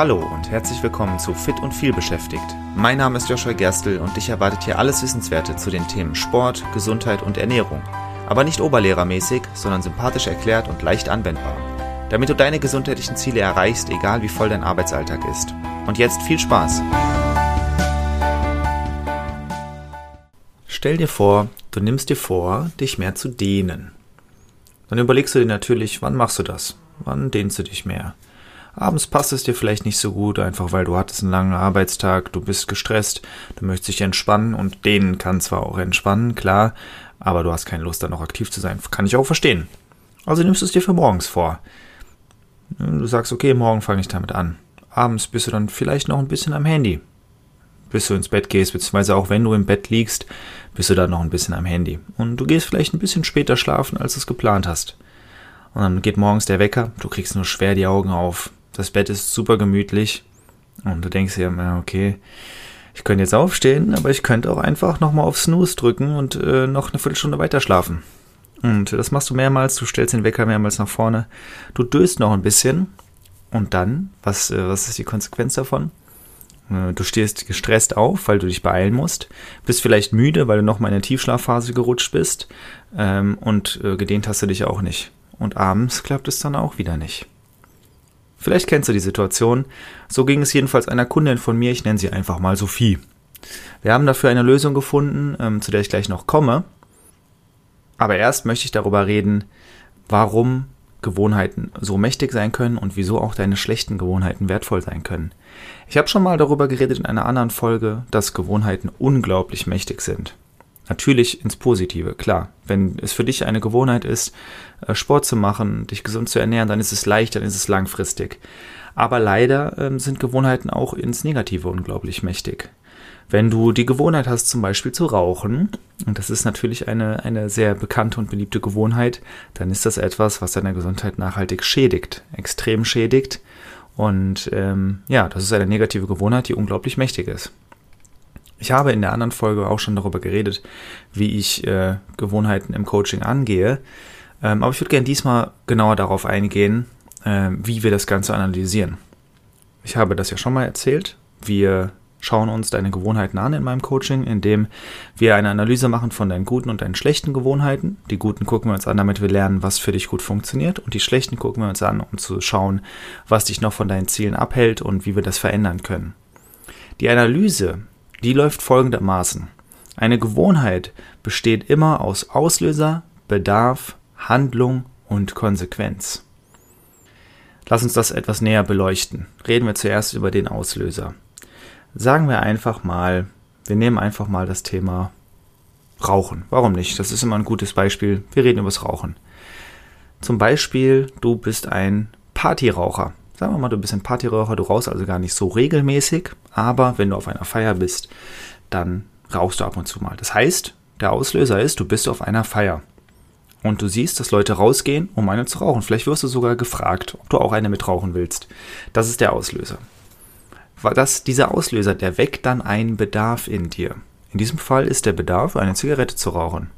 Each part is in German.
Hallo und herzlich willkommen zu Fit und viel beschäftigt. Mein Name ist Joshua Gerstl und dich erwartet hier alles Wissenswerte zu den Themen Sport, Gesundheit und Ernährung. Aber nicht oberlehrermäßig, sondern sympathisch erklärt und leicht anwendbar. Damit du deine gesundheitlichen Ziele erreichst, egal wie voll dein Arbeitsalltag ist. Und jetzt viel Spaß! Stell dir vor, du nimmst dir vor, dich mehr zu dehnen. Dann überlegst du dir natürlich, wann machst du das? Wann dehnst du dich mehr? Abends passt es dir vielleicht nicht so gut, einfach weil du hattest einen langen Arbeitstag, du bist gestresst, du möchtest dich entspannen und dehnen kann zwar auch entspannen, klar, aber du hast keine Lust, da noch aktiv zu sein. Kann ich auch verstehen. Also nimmst du es dir für morgens vor. Du sagst, okay, morgen fange ich damit an. Abends bist du dann vielleicht noch ein bisschen am Handy. Bis du ins Bett gehst, beziehungsweise auch wenn du im Bett liegst, bist du dann noch ein bisschen am Handy. Und du gehst vielleicht ein bisschen später schlafen, als du es geplant hast. Und dann geht morgens der Wecker, du kriegst nur schwer die Augen auf. Das Bett ist super gemütlich. Und du denkst dir, okay, ich könnte jetzt aufstehen, aber ich könnte auch einfach nochmal auf Snooze drücken und äh, noch eine Viertelstunde weiter schlafen. Und das machst du mehrmals, du stellst den Wecker mehrmals nach vorne, du döst noch ein bisschen und dann, was, äh, was ist die Konsequenz davon? Äh, du stehst gestresst auf, weil du dich beeilen musst, bist vielleicht müde, weil du nochmal in eine Tiefschlafphase gerutscht bist ähm, und äh, gedehnt hast du dich auch nicht. Und abends klappt es dann auch wieder nicht. Vielleicht kennst du die Situation. So ging es jedenfalls einer Kundin von mir, ich nenne sie einfach mal Sophie. Wir haben dafür eine Lösung gefunden, ähm, zu der ich gleich noch komme. Aber erst möchte ich darüber reden, warum Gewohnheiten so mächtig sein können und wieso auch deine schlechten Gewohnheiten wertvoll sein können. Ich habe schon mal darüber geredet in einer anderen Folge, dass Gewohnheiten unglaublich mächtig sind. Natürlich ins Positive, klar. Wenn es für dich eine Gewohnheit ist, äh, Sport zu machen, dich gesund zu ernähren, dann ist es leicht, dann ist es langfristig. Aber leider ähm, sind Gewohnheiten auch ins Negative unglaublich mächtig. Wenn du die Gewohnheit hast, zum Beispiel zu rauchen, und das ist natürlich eine, eine sehr bekannte und beliebte Gewohnheit, dann ist das etwas, was deine Gesundheit nachhaltig schädigt, extrem schädigt. Und ähm, ja, das ist eine negative Gewohnheit, die unglaublich mächtig ist. Ich habe in der anderen Folge auch schon darüber geredet, wie ich äh, Gewohnheiten im Coaching angehe. Ähm, aber ich würde gerne diesmal genauer darauf eingehen, äh, wie wir das Ganze analysieren. Ich habe das ja schon mal erzählt. Wir schauen uns deine Gewohnheiten an in meinem Coaching, indem wir eine Analyse machen von deinen guten und deinen schlechten Gewohnheiten. Die guten gucken wir uns an, damit wir lernen, was für dich gut funktioniert. Und die schlechten gucken wir uns an, um zu schauen, was dich noch von deinen Zielen abhält und wie wir das verändern können. Die Analyse die läuft folgendermaßen. Eine Gewohnheit besteht immer aus Auslöser, Bedarf, Handlung und Konsequenz. Lass uns das etwas näher beleuchten. Reden wir zuerst über den Auslöser. Sagen wir einfach mal, wir nehmen einfach mal das Thema Rauchen. Warum nicht? Das ist immer ein gutes Beispiel. Wir reden über das Rauchen. Zum Beispiel, du bist ein Partyraucher. Sagen wir mal, du bist ein Partyraucher, du rauchst also gar nicht so regelmäßig, aber wenn du auf einer Feier bist, dann rauchst du ab und zu mal. Das heißt, der Auslöser ist, du bist auf einer Feier. Und du siehst, dass Leute rausgehen, um eine zu rauchen. Vielleicht wirst du sogar gefragt, ob du auch eine mitrauchen willst. Das ist der Auslöser. Das, dieser Auslöser, der weckt dann einen Bedarf in dir. In diesem Fall ist der Bedarf, eine Zigarette zu rauchen.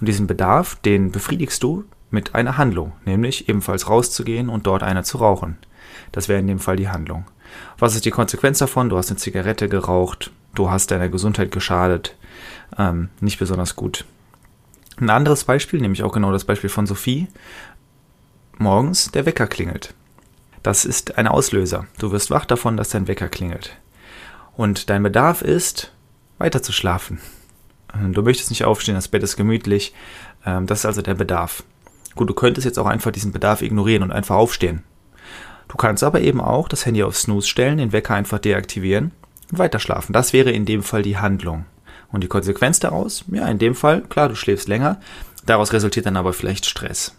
Und diesen Bedarf, den befriedigst du mit einer Handlung, nämlich ebenfalls rauszugehen und dort eine zu rauchen. Das wäre in dem Fall die Handlung. Was ist die Konsequenz davon? Du hast eine Zigarette geraucht, du hast deiner Gesundheit geschadet, ähm, nicht besonders gut. Ein anderes Beispiel, nämlich auch genau das Beispiel von Sophie. Morgens der Wecker klingelt. Das ist ein Auslöser. Du wirst wach davon, dass dein Wecker klingelt. Und dein Bedarf ist, weiter zu schlafen. Du möchtest nicht aufstehen, das Bett ist gemütlich. Ähm, das ist also der Bedarf. Gut, du könntest jetzt auch einfach diesen Bedarf ignorieren und einfach aufstehen. Du kannst aber eben auch das Handy auf Snooze stellen, den Wecker einfach deaktivieren und weiter schlafen. Das wäre in dem Fall die Handlung. Und die Konsequenz daraus? Ja, in dem Fall, klar, du schläfst länger. Daraus resultiert dann aber vielleicht Stress.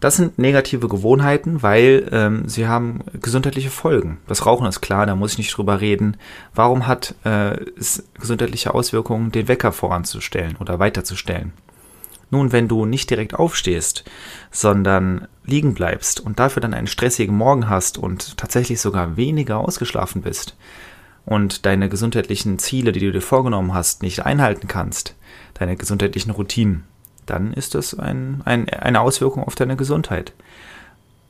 Das sind negative Gewohnheiten, weil ähm, sie haben gesundheitliche Folgen. Das Rauchen ist klar, da muss ich nicht drüber reden. Warum hat äh, es gesundheitliche Auswirkungen, den Wecker voranzustellen oder weiterzustellen? Nun, wenn du nicht direkt aufstehst, sondern liegen bleibst und dafür dann einen stressigen Morgen hast und tatsächlich sogar weniger ausgeschlafen bist und deine gesundheitlichen Ziele, die du dir vorgenommen hast, nicht einhalten kannst, deine gesundheitlichen Routinen, dann ist das ein, ein, eine Auswirkung auf deine Gesundheit.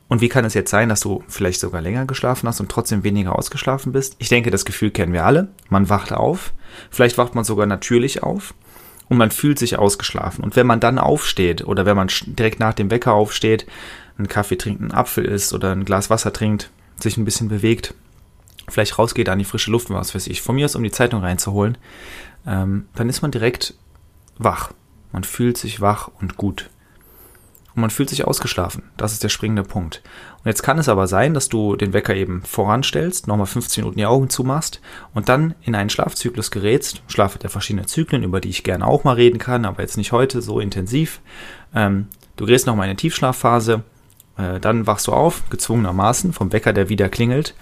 Und wie kann es jetzt sein, dass du vielleicht sogar länger geschlafen hast und trotzdem weniger ausgeschlafen bist? Ich denke, das Gefühl kennen wir alle. Man wacht auf, vielleicht wacht man sogar natürlich auf und man fühlt sich ausgeschlafen. Und wenn man dann aufsteht oder wenn man direkt nach dem Wecker aufsteht, einen Kaffee trinkt, einen Apfel isst oder ein Glas Wasser trinkt, sich ein bisschen bewegt, vielleicht rausgeht an die frische Luft, was weiß ich, von mir aus, um die Zeitung reinzuholen, ähm, dann ist man direkt wach. Man fühlt sich wach und gut. Und man fühlt sich ausgeschlafen. Das ist der springende Punkt. Und jetzt kann es aber sein, dass du den Wecker eben voranstellst, nochmal 15 Minuten die Augen zumachst und dann in einen Schlafzyklus gerätst. Schlaf hat ja verschiedene Zyklen, über die ich gerne auch mal reden kann, aber jetzt nicht heute so intensiv. Ähm, du gehst nochmal in eine Tiefschlafphase, äh, dann wachst du auf, gezwungenermaßen, vom Wecker, der wieder klingelt.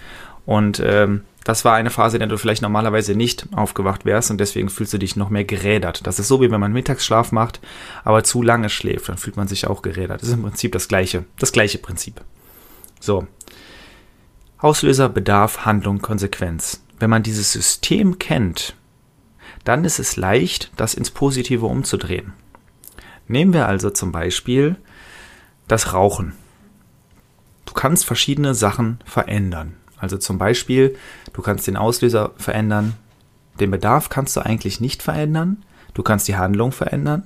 Und ähm, das war eine Phase, in der du vielleicht normalerweise nicht aufgewacht wärst und deswegen fühlst du dich noch mehr gerädert. Das ist so, wie wenn man Mittagsschlaf macht, aber zu lange schläft, dann fühlt man sich auch gerädert. Das ist im Prinzip das gleiche, das gleiche Prinzip. So. Auslöser, Bedarf, Handlung, Konsequenz. Wenn man dieses System kennt, dann ist es leicht, das ins Positive umzudrehen. Nehmen wir also zum Beispiel das Rauchen. Du kannst verschiedene Sachen verändern. Also zum Beispiel, du kannst den Auslöser verändern, den Bedarf kannst du eigentlich nicht verändern, du kannst die Handlung verändern,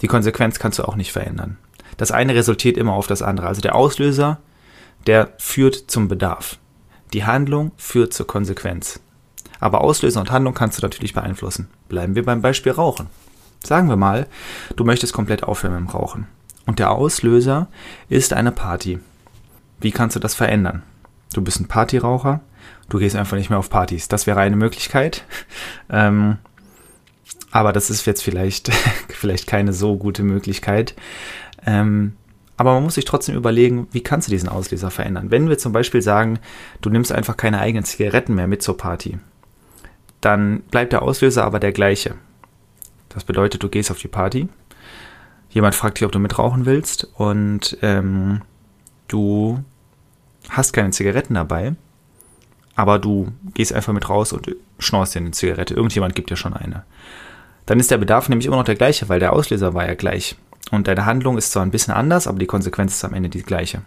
die Konsequenz kannst du auch nicht verändern. Das eine resultiert immer auf das andere. Also der Auslöser, der führt zum Bedarf. Die Handlung führt zur Konsequenz. Aber Auslöser und Handlung kannst du natürlich beeinflussen. Bleiben wir beim Beispiel Rauchen. Sagen wir mal, du möchtest komplett aufhören mit dem Rauchen. Und der Auslöser ist eine Party. Wie kannst du das verändern? Du bist ein Partyraucher, du gehst einfach nicht mehr auf Partys. Das wäre eine Möglichkeit. Ähm, aber das ist jetzt vielleicht, vielleicht keine so gute Möglichkeit. Ähm, aber man muss sich trotzdem überlegen, wie kannst du diesen Auslöser verändern? Wenn wir zum Beispiel sagen, du nimmst einfach keine eigenen Zigaretten mehr mit zur Party, dann bleibt der Auslöser aber der gleiche. Das bedeutet, du gehst auf die Party, jemand fragt dich, ob du mitrauchen willst und ähm, du hast keine Zigaretten dabei, aber du gehst einfach mit raus und schnorst dir eine Zigarette. Irgendjemand gibt dir schon eine. Dann ist der Bedarf nämlich immer noch der gleiche, weil der Auslöser war ja gleich. Und deine Handlung ist zwar ein bisschen anders, aber die Konsequenz ist am Ende die gleiche.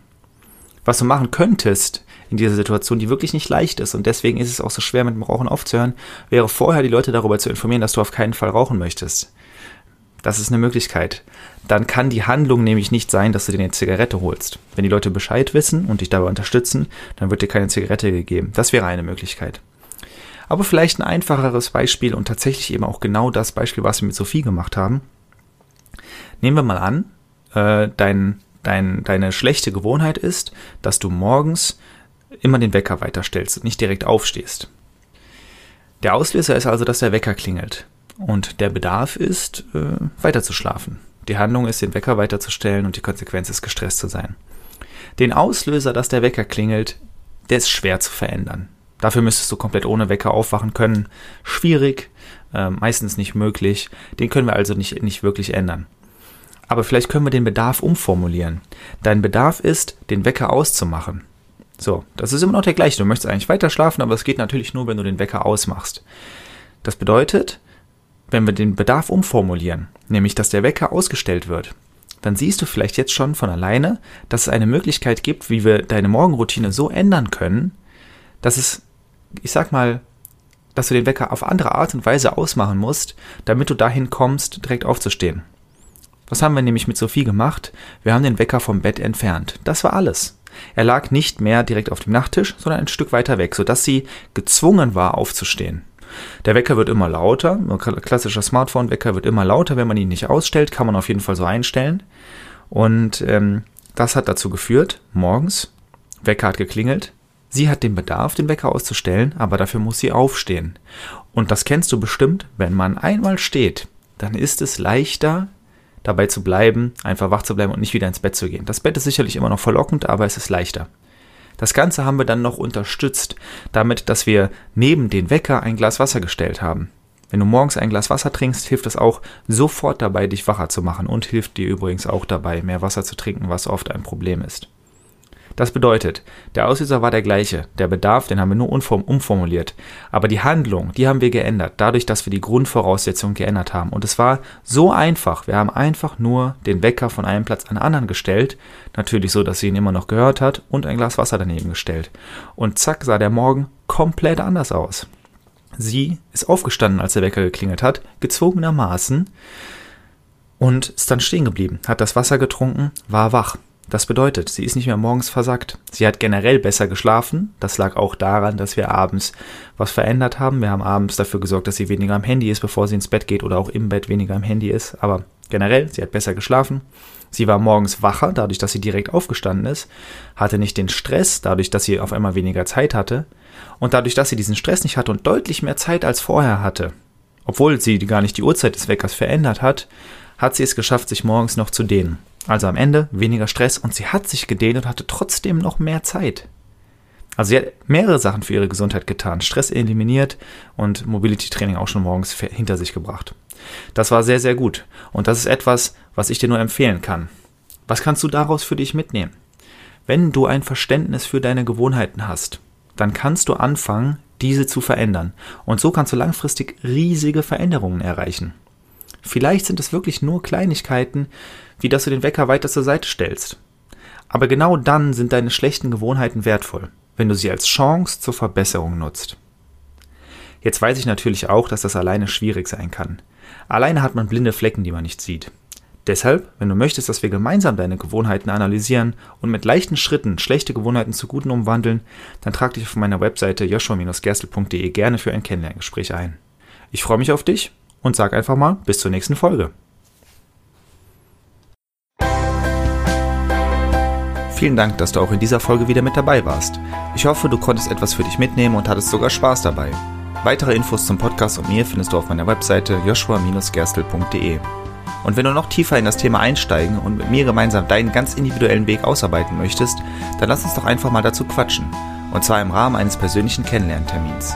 Was du machen könntest in dieser Situation, die wirklich nicht leicht ist und deswegen ist es auch so schwer mit dem Rauchen aufzuhören, wäre vorher die Leute darüber zu informieren, dass du auf keinen Fall rauchen möchtest. Das ist eine Möglichkeit. Dann kann die Handlung nämlich nicht sein, dass du dir eine Zigarette holst. Wenn die Leute Bescheid wissen und dich dabei unterstützen, dann wird dir keine Zigarette gegeben. Das wäre eine Möglichkeit. Aber vielleicht ein einfacheres Beispiel und tatsächlich eben auch genau das Beispiel, was wir mit Sophie gemacht haben. Nehmen wir mal an, äh, dein, dein, deine schlechte Gewohnheit ist, dass du morgens immer den Wecker weiterstellst und nicht direkt aufstehst. Der Auslöser ist also, dass der Wecker klingelt. Und der Bedarf ist, äh, weiter. Die Handlung ist, den Wecker weiterzustellen und die Konsequenz ist, gestresst zu sein. Den Auslöser, dass der Wecker klingelt, der ist schwer zu verändern. Dafür müsstest du komplett ohne Wecker aufwachen können. Schwierig, äh, meistens nicht möglich. Den können wir also nicht, nicht wirklich ändern. Aber vielleicht können wir den Bedarf umformulieren. Dein Bedarf ist, den Wecker auszumachen. So, das ist immer noch der gleiche. Du möchtest eigentlich weiter schlafen, aber es geht natürlich nur, wenn du den Wecker ausmachst. Das bedeutet, wenn wir den Bedarf umformulieren, nämlich dass der Wecker ausgestellt wird, dann siehst du vielleicht jetzt schon von alleine, dass es eine Möglichkeit gibt, wie wir deine Morgenroutine so ändern können, dass es, ich sag mal, dass du den Wecker auf andere Art und Weise ausmachen musst, damit du dahin kommst, direkt aufzustehen. Was haben wir nämlich mit Sophie gemacht? Wir haben den Wecker vom Bett entfernt. Das war alles. Er lag nicht mehr direkt auf dem Nachttisch, sondern ein Stück weiter weg, sodass sie gezwungen war, aufzustehen. Der Wecker wird immer lauter. Ein klassischer Smartphone-Wecker wird immer lauter. Wenn man ihn nicht ausstellt, kann man auf jeden Fall so einstellen. Und ähm, das hat dazu geführt, morgens, Wecker hat geklingelt. Sie hat den Bedarf, den Wecker auszustellen, aber dafür muss sie aufstehen. Und das kennst du bestimmt, wenn man einmal steht, dann ist es leichter, dabei zu bleiben, einfach wach zu bleiben und nicht wieder ins Bett zu gehen. Das Bett ist sicherlich immer noch verlockend, aber es ist leichter. Das Ganze haben wir dann noch unterstützt, damit, dass wir neben den Wecker ein Glas Wasser gestellt haben. Wenn du morgens ein Glas Wasser trinkst, hilft es auch sofort dabei, dich wacher zu machen und hilft dir übrigens auch dabei, mehr Wasser zu trinken, was oft ein Problem ist. Das bedeutet, der Auslöser war der gleiche, der Bedarf, den haben wir nur umformuliert, aber die Handlung, die haben wir geändert, dadurch, dass wir die Grundvoraussetzungen geändert haben. Und es war so einfach, wir haben einfach nur den Wecker von einem Platz an den anderen gestellt, natürlich so, dass sie ihn immer noch gehört hat, und ein Glas Wasser daneben gestellt. Und zack sah der Morgen komplett anders aus. Sie ist aufgestanden, als der Wecker geklingelt hat, gezwungenermaßen, und ist dann stehen geblieben, hat das Wasser getrunken, war wach. Das bedeutet, sie ist nicht mehr morgens versackt. Sie hat generell besser geschlafen. Das lag auch daran, dass wir abends was verändert haben. Wir haben abends dafür gesorgt, dass sie weniger am Handy ist, bevor sie ins Bett geht oder auch im Bett weniger am Handy ist. Aber generell, sie hat besser geschlafen. Sie war morgens wacher, dadurch, dass sie direkt aufgestanden ist, hatte nicht den Stress, dadurch, dass sie auf einmal weniger Zeit hatte. Und dadurch, dass sie diesen Stress nicht hatte und deutlich mehr Zeit als vorher hatte, obwohl sie gar nicht die Uhrzeit des Weckers verändert hat, hat sie es geschafft, sich morgens noch zu dehnen. Also am Ende weniger Stress und sie hat sich gedehnt und hatte trotzdem noch mehr Zeit. Also sie hat mehrere Sachen für ihre Gesundheit getan. Stress eliminiert und Mobility Training auch schon morgens hinter sich gebracht. Das war sehr, sehr gut. Und das ist etwas, was ich dir nur empfehlen kann. Was kannst du daraus für dich mitnehmen? Wenn du ein Verständnis für deine Gewohnheiten hast, dann kannst du anfangen, diese zu verändern. Und so kannst du langfristig riesige Veränderungen erreichen. Vielleicht sind es wirklich nur Kleinigkeiten, wie dass du den Wecker weiter zur Seite stellst. Aber genau dann sind deine schlechten Gewohnheiten wertvoll, wenn du sie als Chance zur Verbesserung nutzt. Jetzt weiß ich natürlich auch, dass das alleine schwierig sein kann. Alleine hat man blinde Flecken, die man nicht sieht. Deshalb, wenn du möchtest, dass wir gemeinsam deine Gewohnheiten analysieren und mit leichten Schritten schlechte Gewohnheiten zu guten umwandeln, dann trag dich auf meiner Webseite joshua-gerstel.de gerne für ein Kennenlerngespräch ein. Ich freue mich auf dich und sag einfach mal bis zur nächsten Folge. Vielen Dank, dass du auch in dieser Folge wieder mit dabei warst. Ich hoffe, du konntest etwas für dich mitnehmen und hattest sogar Spaß dabei. Weitere Infos zum Podcast und mir findest du auf meiner Webseite joshua-gerstel.de. Und wenn du noch tiefer in das Thema einsteigen und mit mir gemeinsam deinen ganz individuellen Weg ausarbeiten möchtest, dann lass uns doch einfach mal dazu quatschen. Und zwar im Rahmen eines persönlichen Kennenlerntermins.